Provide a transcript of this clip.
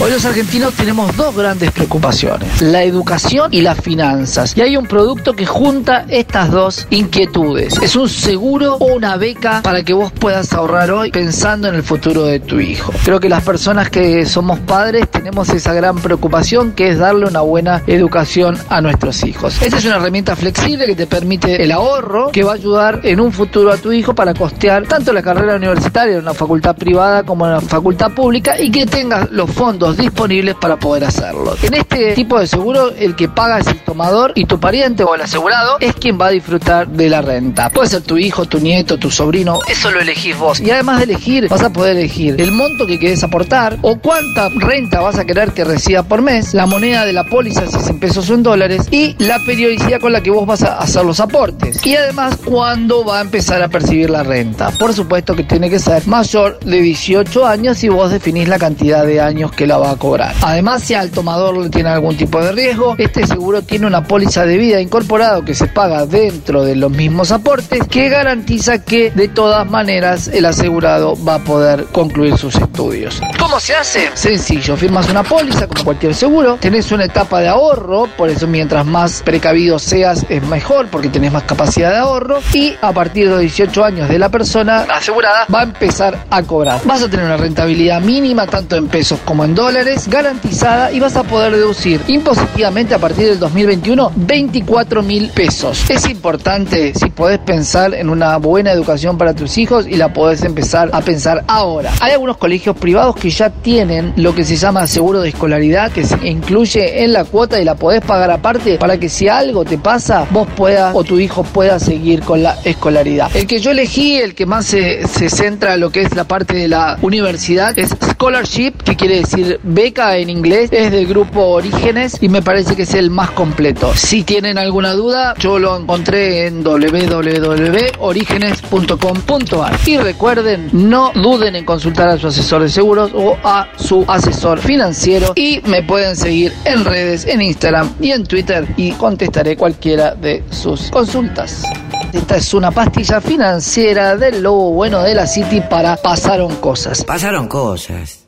Hoy los argentinos tenemos dos grandes preocupaciones, la educación y las finanzas. Y hay un producto que junta estas dos inquietudes. Es un seguro o una beca para que vos puedas ahorrar hoy pensando en el futuro de tu hijo. Creo que las personas que somos padres tenemos esa gran preocupación que es darle una buena educación a nuestros hijos. Esta es una herramienta flexible que te permite el ahorro que va a ayudar en un futuro a tu hijo para costear tanto la carrera universitaria en una facultad privada como en una facultad pública y que tengas los fondos disponibles para poder hacerlo. En este tipo de seguro el que paga es el tomador y tu pariente o el asegurado es quien va a disfrutar de la renta. Puede ser tu hijo, tu nieto, tu sobrino, eso lo elegís vos. Y además de elegir, vas a poder elegir el monto que querés aportar o cuánta renta vas a querer que reciba por mes, la moneda de la póliza si es en pesos o en dólares y la periodicidad con la que vos vas a hacer los aportes. Y además cuándo va a empezar a percibir la renta. Por supuesto que tiene que ser mayor de 18 años y vos definís la cantidad de años que la va a cobrar. Además, si al tomador le tiene algún tipo de riesgo, este seguro tiene una póliza de vida incorporado que se paga dentro de los mismos aportes que garantiza que de todas maneras el asegurado va a poder concluir sus estudios. ¿Cómo se hace? Sencillo, firmas una póliza como cualquier seguro, tenés una etapa de ahorro, por eso mientras más precavido seas es mejor porque tenés más capacidad de ahorro y a partir de 18 años de la persona asegurada va a empezar a cobrar. Vas a tener una rentabilidad mínima tanto en pesos como en dólares garantizada y vas a poder deducir impositivamente a partir del 2021 24 mil pesos. Es importante si podés pensar en una buena educación para tus hijos y la podés empezar a pensar ahora. Hay algunos colegios privados que ya tienen lo que se llama seguro de escolaridad que se incluye en la cuota y la podés pagar aparte para que si algo te pasa vos puedas o tu hijo pueda seguir con la escolaridad. El que yo elegí, el que más se, se centra en lo que es la parte de la universidad es Scholarship, que quiere decir beca en inglés, es del grupo Orígenes y me parece que es el más completo. Si tienen alguna duda, yo lo encontré en www.origenes.com.ar. Y recuerden, no duden en consultar a su asesor de seguros o a su asesor financiero y me pueden seguir en redes, en Instagram y en Twitter y contestaré cualquiera de sus consultas. Esta es una pastilla financiera del lobo bueno de la City para Pasaron Cosas. Pasaron cosas.